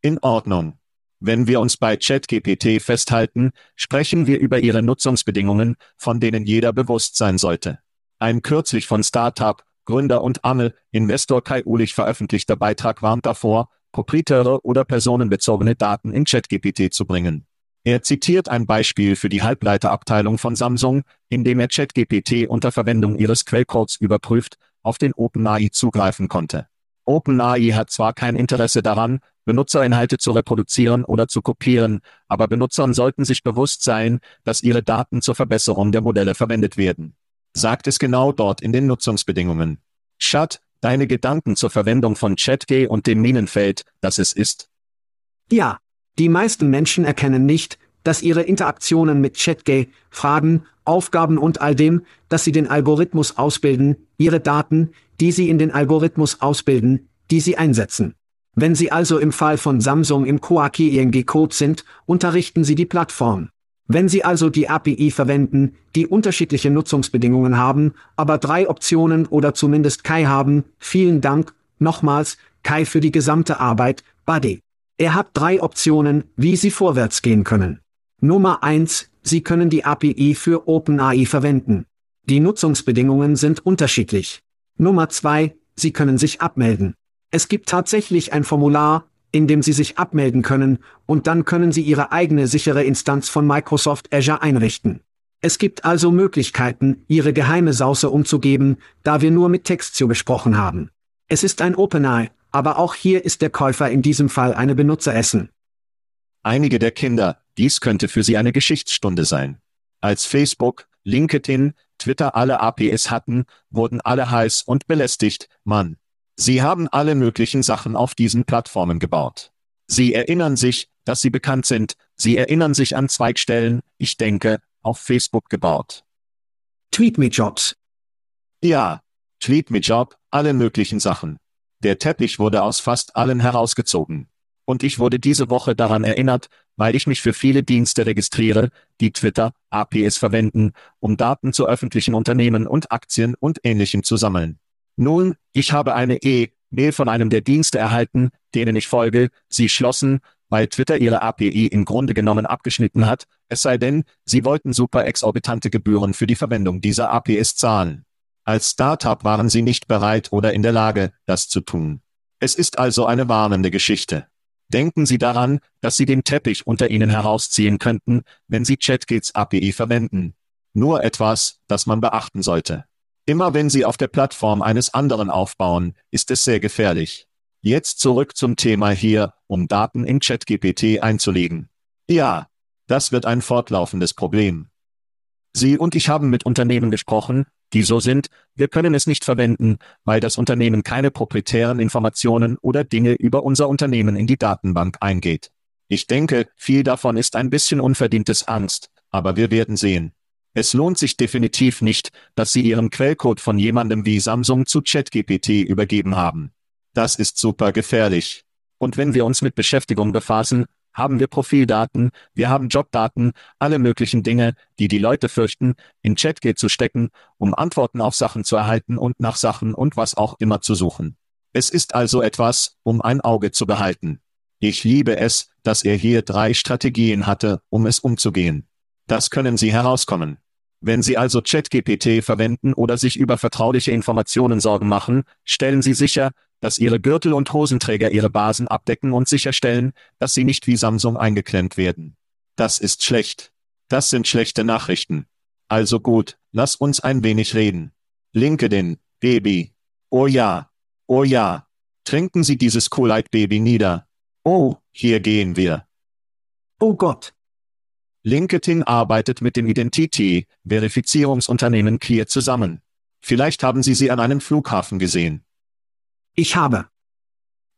In Ordnung. Wenn wir uns bei ChatGPT festhalten, sprechen wir über ihre Nutzungsbedingungen, von denen jeder bewusst sein sollte. Ein kürzlich von Startup, Gründer und Angel, Investor Kai Ulich veröffentlichter Beitrag warnt davor, proprietäre oder personenbezogene Daten in ChatGPT zu bringen. Er zitiert ein Beispiel für die Halbleiterabteilung von Samsung, in dem er ChatGPT unter Verwendung ihres Quellcodes überprüft, auf den OpenAI zugreifen konnte. OpenAI hat zwar kein Interesse daran, Benutzerinhalte zu reproduzieren oder zu kopieren, aber Benutzern sollten sich bewusst sein, dass ihre Daten zur Verbesserung der Modelle verwendet werden. Sagt es genau dort in den Nutzungsbedingungen. Chat, deine Gedanken zur Verwendung von ChatG und dem Minenfeld, das es ist? Ja, die meisten Menschen erkennen nicht, dass ihre Interaktionen mit ChatGay, Fragen, Aufgaben und all dem, dass sie den Algorithmus ausbilden, ihre Daten, die sie in den Algorithmus ausbilden, die sie einsetzen. Wenn Sie also im Fall von Samsung im Coaki-ING-Code sind, unterrichten Sie die Plattform. Wenn Sie also die API verwenden, die unterschiedliche Nutzungsbedingungen haben, aber drei Optionen oder zumindest Kai haben, vielen Dank, nochmals, Kai für die gesamte Arbeit, Buddy. Er hat drei Optionen, wie Sie vorwärts gehen können. Nummer eins: Sie können die API für OpenAI verwenden. Die Nutzungsbedingungen sind unterschiedlich. Nummer zwei: Sie können sich abmelden. Es gibt tatsächlich ein Formular, in dem Sie sich abmelden können, und dann können Sie Ihre eigene sichere Instanz von Microsoft Azure einrichten. Es gibt also Möglichkeiten, Ihre geheime Sauce umzugeben, da wir nur mit Textio besprochen haben. Es ist ein OpenAI, aber auch hier ist der Käufer in diesem Fall eine Benutzeressen. Einige der Kinder, dies könnte für sie eine Geschichtsstunde sein. Als Facebook, LinkedIn, Twitter alle APS hatten, wurden alle heiß und belästigt, Mann. Sie haben alle möglichen Sachen auf diesen Plattformen gebaut. Sie erinnern sich, dass sie bekannt sind, sie erinnern sich an Zweigstellen, ich denke, auf Facebook gebaut. Tweet me Jobs. Ja, Tweet me Job, alle möglichen Sachen. Der Teppich wurde aus fast allen herausgezogen. Und ich wurde diese Woche daran erinnert, weil ich mich für viele Dienste registriere, die Twitter, APS verwenden, um Daten zu öffentlichen Unternehmen und Aktien und Ähnlichem zu sammeln. Nun, ich habe eine E-Mail von einem der Dienste erhalten, denen ich folge, sie schlossen, weil Twitter ihre API im Grunde genommen abgeschnitten hat, es sei denn, sie wollten super exorbitante Gebühren für die Verwendung dieser APIs zahlen. Als Startup waren sie nicht bereit oder in der Lage, das zu tun. Es ist also eine warnende Geschichte. Denken Sie daran, dass Sie den Teppich unter Ihnen herausziehen könnten, wenn Sie ChatGits API verwenden. Nur etwas, das man beachten sollte. Immer wenn Sie auf der Plattform eines anderen aufbauen, ist es sehr gefährlich. Jetzt zurück zum Thema hier, um Daten in ChatGPT einzulegen. Ja, das wird ein fortlaufendes Problem. Sie und ich haben mit Unternehmen gesprochen, die so sind, wir können es nicht verwenden, weil das Unternehmen keine proprietären Informationen oder Dinge über unser Unternehmen in die Datenbank eingeht. Ich denke, viel davon ist ein bisschen unverdientes Angst, aber wir werden sehen. Es lohnt sich definitiv nicht, dass Sie Ihren Quellcode von jemandem wie Samsung zu ChatGPT übergeben haben. Das ist super gefährlich. Und wenn wir uns mit Beschäftigung befassen, haben wir Profildaten, wir haben Jobdaten, alle möglichen Dinge, die die Leute fürchten, in ChatGPT zu stecken, um Antworten auf Sachen zu erhalten und nach Sachen und was auch immer zu suchen. Es ist also etwas, um ein Auge zu behalten. Ich liebe es, dass er hier drei Strategien hatte, um es umzugehen. Das können Sie herauskommen. Wenn Sie also ChatGPT verwenden oder sich über vertrauliche Informationen Sorgen machen, stellen Sie sicher, dass Ihre Gürtel und Hosenträger Ihre Basen abdecken und sicherstellen, dass sie nicht wie Samsung eingeklemmt werden. Das ist schlecht. Das sind schlechte Nachrichten. Also gut, lass uns ein wenig reden. LinkedIn, Baby. Oh ja. Oh ja. Trinken Sie dieses Coolite Baby nieder. Oh, hier gehen wir. Oh Gott. LinkedIn arbeitet mit dem Identity-Verifizierungsunternehmen Clear zusammen. Vielleicht haben Sie sie an einem Flughafen gesehen. Ich habe.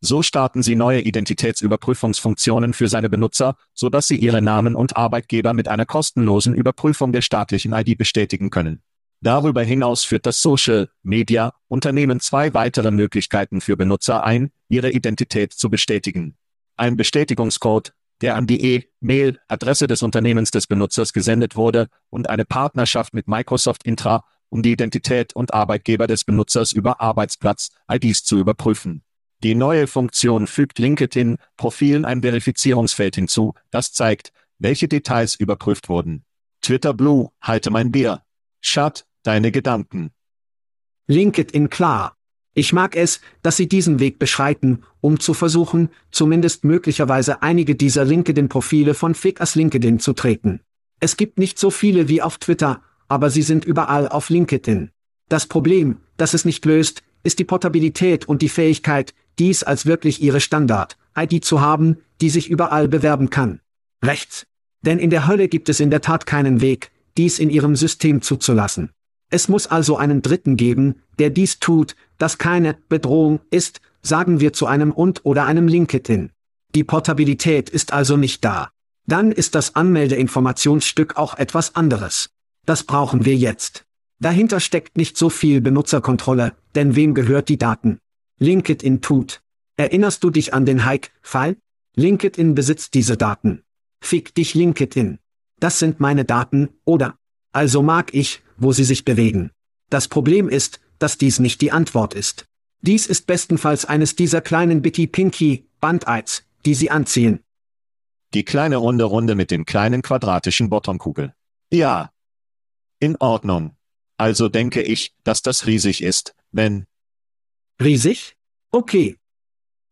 So starten Sie neue Identitätsüberprüfungsfunktionen für seine Benutzer, sodass sie ihre Namen und Arbeitgeber mit einer kostenlosen Überprüfung der staatlichen ID bestätigen können. Darüber hinaus führt das Social Media Unternehmen zwei weitere Möglichkeiten für Benutzer ein, ihre Identität zu bestätigen. Ein Bestätigungscode, der an die E-Mail-Adresse des Unternehmens des Benutzers gesendet wurde, und eine Partnerschaft mit Microsoft Intra, um die Identität und Arbeitgeber des Benutzers über Arbeitsplatz-IDs zu überprüfen. Die neue Funktion fügt LinkedIn-Profilen ein Verifizierungsfeld hinzu, das zeigt, welche Details überprüft wurden. Twitter Blue, halte mein Bier. Shut, deine Gedanken. LinkedIn klar. Ich mag es, dass Sie diesen Weg beschreiten, um zu versuchen, zumindest möglicherweise einige dieser LinkedIn-Profile von Fake as LinkedIn zu treten. Es gibt nicht so viele wie auf Twitter, aber sie sind überall auf LinkedIn. Das Problem, das es nicht löst, ist die Portabilität und die Fähigkeit, dies als wirklich Ihre Standard-ID zu haben, die sich überall bewerben kann. Rechts. Denn in der Hölle gibt es in der Tat keinen Weg, dies in Ihrem System zuzulassen. Es muss also einen Dritten geben, der dies tut, das keine Bedrohung ist, sagen wir zu einem und oder einem LinkedIn. Die Portabilität ist also nicht da. Dann ist das Anmeldeinformationsstück auch etwas anderes. Das brauchen wir jetzt. Dahinter steckt nicht so viel Benutzerkontrolle, denn wem gehört die Daten? LinkedIn tut. Erinnerst du dich an den Hike-Fall? LinkedIn besitzt diese Daten. Fick dich LinkedIn. Das sind meine Daten, oder? Also mag ich, wo sie sich bewegen. Das Problem ist, dass dies nicht die Antwort ist. Dies ist bestenfalls eines dieser kleinen Bitty Pinky Bandeids, die sie anziehen. Die kleine runde Runde mit den kleinen quadratischen Bottomkugel. Ja. In Ordnung. Also denke ich, dass das riesig ist, wenn. Riesig? Okay.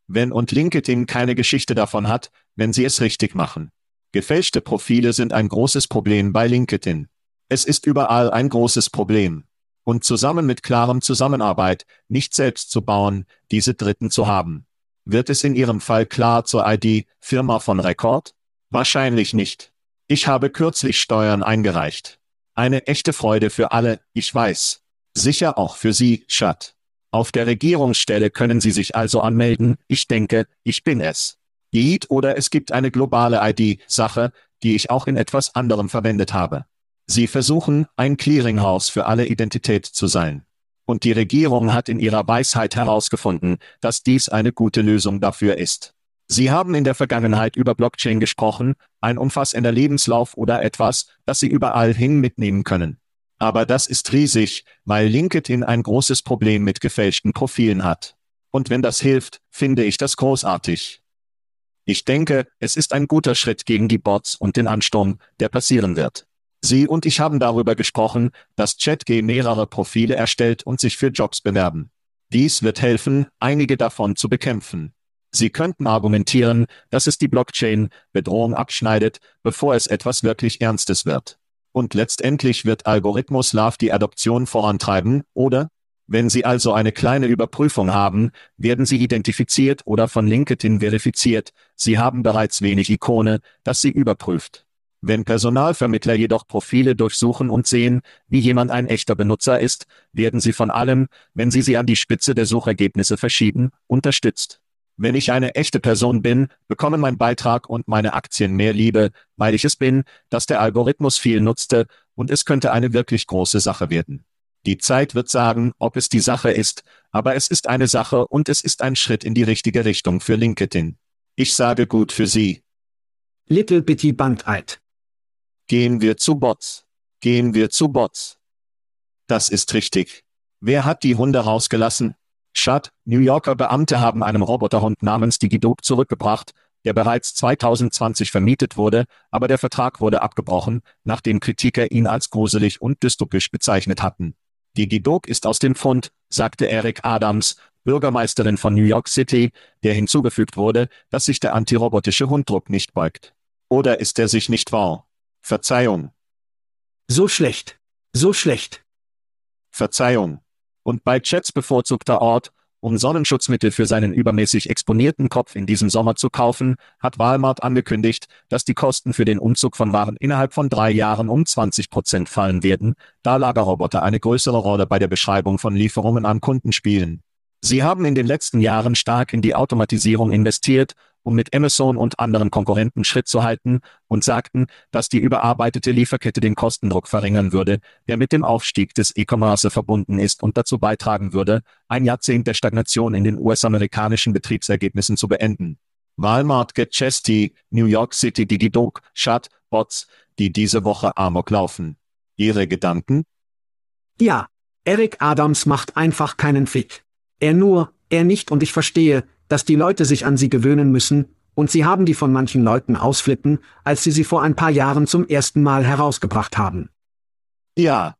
Wenn und LinkedIn keine Geschichte davon hat, wenn sie es richtig machen. Gefälschte Profile sind ein großes Problem bei LinkedIn. Es ist überall ein großes Problem. Und zusammen mit klarem Zusammenarbeit, nicht selbst zu bauen, diese Dritten zu haben. Wird es in Ihrem Fall klar zur ID, Firma von Rekord? Wahrscheinlich nicht. Ich habe kürzlich Steuern eingereicht. Eine echte Freude für alle, ich weiß. Sicher auch für Sie, Schat. Auf der Regierungsstelle können Sie sich also anmelden, ich denke, ich bin es. Geht oder es gibt eine globale ID-Sache, die ich auch in etwas anderem verwendet habe. Sie versuchen, ein Clearinghouse für alle Identität zu sein. Und die Regierung hat in ihrer Weisheit herausgefunden, dass dies eine gute Lösung dafür ist. Sie haben in der Vergangenheit über Blockchain gesprochen, ein umfassender Lebenslauf oder etwas, das Sie überall hin mitnehmen können. Aber das ist riesig, weil LinkedIn ein großes Problem mit gefälschten Profilen hat. Und wenn das hilft, finde ich das großartig. Ich denke, es ist ein guter Schritt gegen die Bots und den Ansturm, der passieren wird. Sie und ich haben darüber gesprochen, dass ChatG mehrere Profile erstellt und sich für Jobs bewerben. Dies wird helfen, einige davon zu bekämpfen. Sie könnten argumentieren, dass es die Blockchain-Bedrohung abschneidet, bevor es etwas wirklich Ernstes wird. Und letztendlich wird Algorithmus Love die Adoption vorantreiben, oder? Wenn Sie also eine kleine Überprüfung haben, werden Sie identifiziert oder von LinkedIn verifiziert. Sie haben bereits wenig Ikone, das Sie überprüft. Wenn Personalvermittler jedoch Profile durchsuchen und sehen, wie jemand ein echter Benutzer ist, werden sie von allem, wenn sie sie an die Spitze der Suchergebnisse verschieben, unterstützt. Wenn ich eine echte Person bin, bekommen mein Beitrag und meine Aktien mehr Liebe, weil ich es bin, dass der Algorithmus viel nutzte, und es könnte eine wirklich große Sache werden. Die Zeit wird sagen, ob es die Sache ist, aber es ist eine Sache und es ist ein Schritt in die richtige Richtung für LinkedIn. Ich sage gut für Sie. Little Bitty Bandeid. Gehen wir zu Bots. Gehen wir zu Bots. Das ist richtig. Wer hat die Hunde rausgelassen? Schad, New Yorker Beamte haben einem Roboterhund namens Digidog zurückgebracht, der bereits 2020 vermietet wurde, aber der Vertrag wurde abgebrochen, nachdem Kritiker ihn als gruselig und dystopisch bezeichnet hatten. Digidog ist aus dem Fund, sagte Eric Adams, Bürgermeisterin von New York City, der hinzugefügt wurde, dass sich der antirobotische Hunddruck nicht beugt. Oder ist er sich nicht wahr? Verzeihung. So schlecht. So schlecht. Verzeihung. Und bei Chats bevorzugter Ort, um Sonnenschutzmittel für seinen übermäßig exponierten Kopf in diesem Sommer zu kaufen, hat Walmart angekündigt, dass die Kosten für den Umzug von Waren innerhalb von drei Jahren um 20 Prozent fallen werden, da Lagerroboter eine größere Rolle bei der Beschreibung von Lieferungen an Kunden spielen. Sie haben in den letzten Jahren stark in die Automatisierung investiert um mit Amazon und anderen Konkurrenten Schritt zu halten, und sagten, dass die überarbeitete Lieferkette den Kostendruck verringern würde, der mit dem Aufstieg des E-Commerce verbunden ist und dazu beitragen würde, ein Jahrzehnt der Stagnation in den US-amerikanischen Betriebsergebnissen zu beenden. Walmart Get Chesty, New York City Digidog, Chat, Bots, die diese Woche Amok laufen. Ihre Gedanken? Ja, Eric Adams macht einfach keinen Fick. Er nur, er nicht und ich verstehe, dass die Leute sich an sie gewöhnen müssen, und sie haben die von manchen Leuten ausflippen, als sie sie vor ein paar Jahren zum ersten Mal herausgebracht haben. Ja.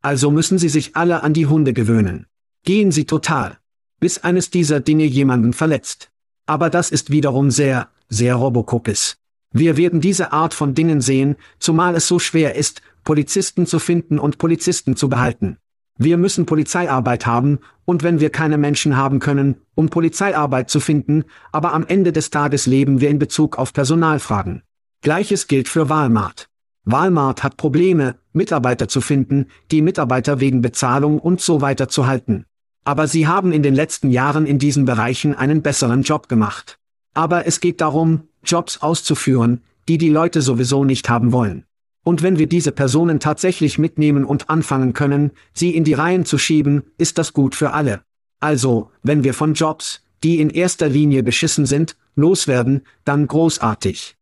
Also müssen sie sich alle an die Hunde gewöhnen. Gehen sie total. Bis eines dieser Dinge jemanden verletzt. Aber das ist wiederum sehr, sehr Robocopis. Wir werden diese Art von Dingen sehen, zumal es so schwer ist, Polizisten zu finden und Polizisten zu behalten. Wir müssen Polizeiarbeit haben, und wenn wir keine Menschen haben können, um Polizeiarbeit zu finden, aber am Ende des Tages leben wir in Bezug auf Personalfragen. Gleiches gilt für Walmart. Walmart hat Probleme, Mitarbeiter zu finden, die Mitarbeiter wegen Bezahlung und so weiter zu halten. Aber sie haben in den letzten Jahren in diesen Bereichen einen besseren Job gemacht. Aber es geht darum, Jobs auszuführen, die die Leute sowieso nicht haben wollen. Und wenn wir diese Personen tatsächlich mitnehmen und anfangen können, sie in die Reihen zu schieben, ist das gut für alle. Also, wenn wir von Jobs, die in erster Linie beschissen sind, loswerden, dann großartig.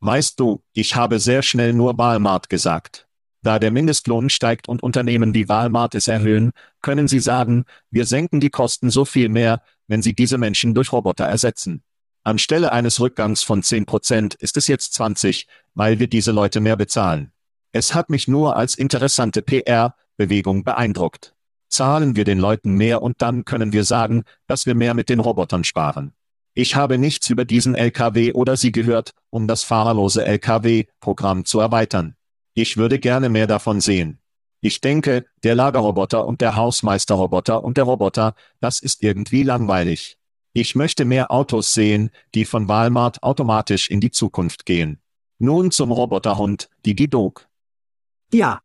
Weißt du, ich habe sehr schnell nur Walmart gesagt. Da der Mindestlohn steigt und Unternehmen wie Walmart es erhöhen, können sie sagen, wir senken die Kosten so viel mehr, wenn sie diese Menschen durch Roboter ersetzen. Anstelle eines Rückgangs von 10% ist es jetzt 20, weil wir diese Leute mehr bezahlen. Es hat mich nur als interessante PR-Bewegung beeindruckt. Zahlen wir den Leuten mehr und dann können wir sagen, dass wir mehr mit den Robotern sparen. Ich habe nichts über diesen LKW oder sie gehört, um das fahrerlose LKW-Programm zu erweitern. Ich würde gerne mehr davon sehen. Ich denke, der Lagerroboter und der Hausmeisterroboter und der Roboter, das ist irgendwie langweilig. Ich möchte mehr Autos sehen, die von Walmart automatisch in die Zukunft gehen. Nun zum Roboterhund, die Gidog. Ja.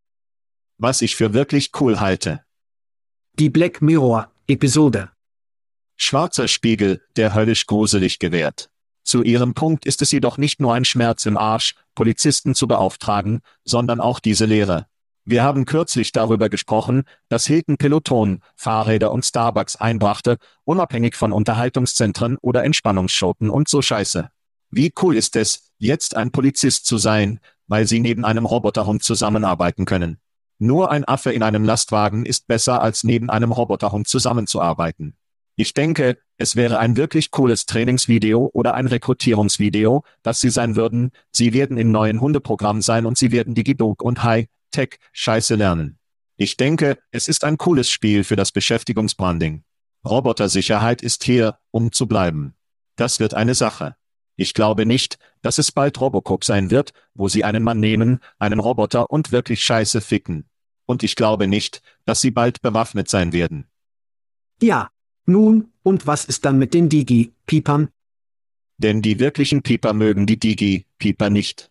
Was ich für wirklich cool halte. Die Black Mirror Episode. Schwarzer Spiegel, der höllisch gruselig gewährt. Zu ihrem Punkt ist es jedoch nicht nur ein Schmerz im Arsch, Polizisten zu beauftragen, sondern auch diese Lehre. Wir haben kürzlich darüber gesprochen, dass Hilton Peloton, Fahrräder und Starbucks einbrachte, unabhängig von Unterhaltungszentren oder Entspannungsschoten und so Scheiße. Wie cool ist es, jetzt ein Polizist zu sein, weil sie neben einem Roboterhund zusammenarbeiten können. Nur ein Affe in einem Lastwagen ist besser als neben einem Roboterhund zusammenzuarbeiten. Ich denke, es wäre ein wirklich cooles Trainingsvideo oder ein Rekrutierungsvideo, das Sie sein würden. Sie werden im neuen Hundeprogramm sein und Sie werden Digidog und High-Tech Scheiße lernen. Ich denke, es ist ein cooles Spiel für das Beschäftigungsbranding. Robotersicherheit ist hier, um zu bleiben. Das wird eine Sache. Ich glaube nicht, dass es bald Robocop sein wird, wo sie einen Mann nehmen, einen Roboter und wirklich Scheiße ficken. Und ich glaube nicht, dass sie bald bewaffnet sein werden. Ja, nun, und was ist dann mit den Digi-Piepern? Denn die wirklichen Pieper mögen die Digi-Pieper nicht.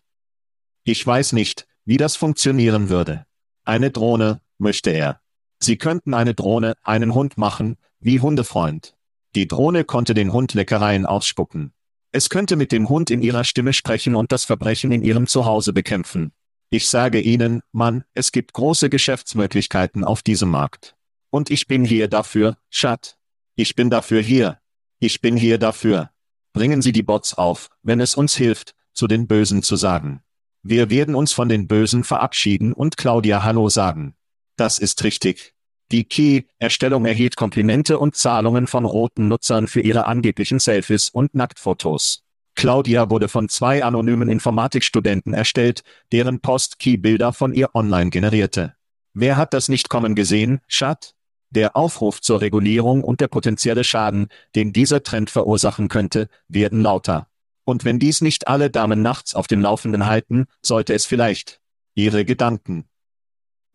Ich weiß nicht, wie das funktionieren würde. Eine Drohne, möchte er. Sie könnten eine Drohne, einen Hund machen, wie Hundefreund. Die Drohne konnte den Hund Leckereien ausspucken. Es könnte mit dem Hund in ihrer Stimme sprechen und das Verbrechen in ihrem Zuhause bekämpfen. Ich sage Ihnen, Mann, es gibt große Geschäftsmöglichkeiten auf diesem Markt. Und ich bin hier dafür, Schat. Ich bin dafür hier. Ich bin hier dafür. Bringen Sie die Bots auf, wenn es uns hilft, zu den Bösen zu sagen. Wir werden uns von den Bösen verabschieden und Claudia Hallo sagen. Das ist richtig. Die Key-Erstellung erhielt Komplimente und Zahlungen von roten Nutzern für ihre angeblichen Selfies und Nacktfotos. Claudia wurde von zwei anonymen Informatikstudenten erstellt, deren Post Key-Bilder von ihr online generierte. Wer hat das nicht kommen gesehen, Schat? Der Aufruf zur Regulierung und der potenzielle Schaden, den dieser Trend verursachen könnte, werden lauter. Und wenn dies nicht alle Damen nachts auf dem Laufenden halten, sollte es vielleicht ihre Gedanken.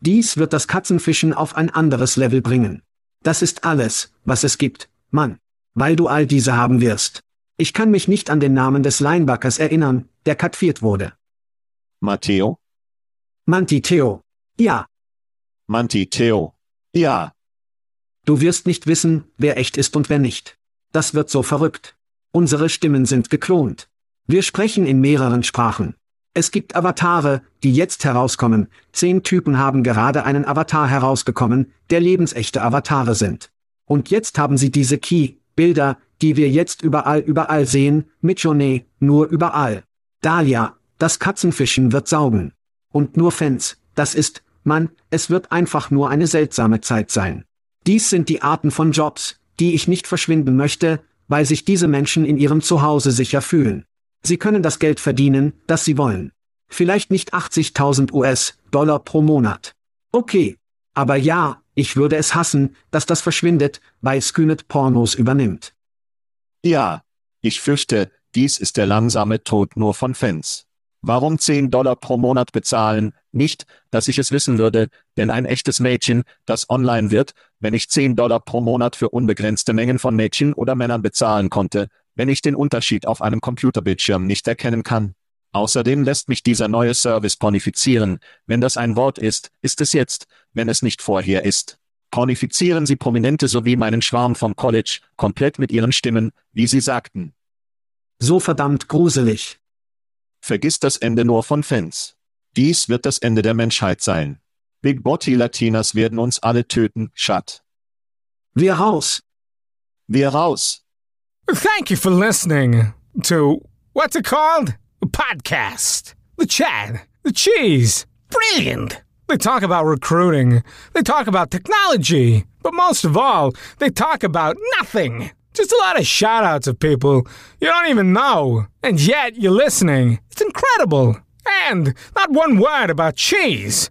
Dies wird das Katzenfischen auf ein anderes Level bringen. Das ist alles, was es gibt, Mann. Weil du all diese haben wirst. Ich kann mich nicht an den Namen des Linebackers erinnern, der katfiert wurde. Matteo? Manti Theo. Ja. Manti Theo. Ja. Du wirst nicht wissen, wer echt ist und wer nicht. Das wird so verrückt. Unsere Stimmen sind geklont. Wir sprechen in mehreren Sprachen. Es gibt Avatare, die jetzt herauskommen. Zehn Typen haben gerade einen Avatar herausgekommen, der lebensechte Avatare sind. Und jetzt haben sie diese Key-Bilder, die wir jetzt überall überall sehen, mit Jonet, nur überall. Dahlia, das Katzenfischen wird saugen. Und nur Fans, das ist, Mann, es wird einfach nur eine seltsame Zeit sein. Dies sind die Arten von Jobs, die ich nicht verschwinden möchte, weil sich diese Menschen in ihrem Zuhause sicher fühlen. Sie können das Geld verdienen, das sie wollen. Vielleicht nicht 80.000 US-Dollar pro Monat. Okay. Aber ja, ich würde es hassen, dass das verschwindet, weil Skynet Pornos übernimmt. Ja. Ich fürchte, dies ist der langsame Tod nur von Fans. Warum 10 Dollar pro Monat bezahlen? Nicht, dass ich es wissen würde, denn ein echtes Mädchen, das online wird, wenn ich 10 Dollar pro Monat für unbegrenzte Mengen von Mädchen oder Männern bezahlen konnte, wenn ich den Unterschied auf einem Computerbildschirm nicht erkennen kann. Außerdem lässt mich dieser neue Service pornifizieren. Wenn das ein Wort ist, ist es jetzt, wenn es nicht vorher ist. Pornifizieren Sie Prominente sowie meinen Schwarm vom College, komplett mit ihren Stimmen, wie Sie sagten. So verdammt gruselig. Vergiss das Ende nur von Fans. Dies wird das Ende der Menschheit sein. Big Botty Latinas werden uns alle töten, Schat. Wir raus. Wir raus. Thank you for listening to what's it called? A podcast. The chat. The cheese. Brilliant. They talk about recruiting. They talk about technology. But most of all, they talk about nothing. Just a lot of shout outs of people you don't even know. And yet you're listening. It's incredible. And not one word about cheese.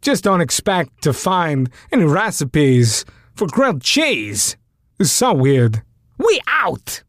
Just don't expect to find any recipes for grilled cheese. It's so weird. We out!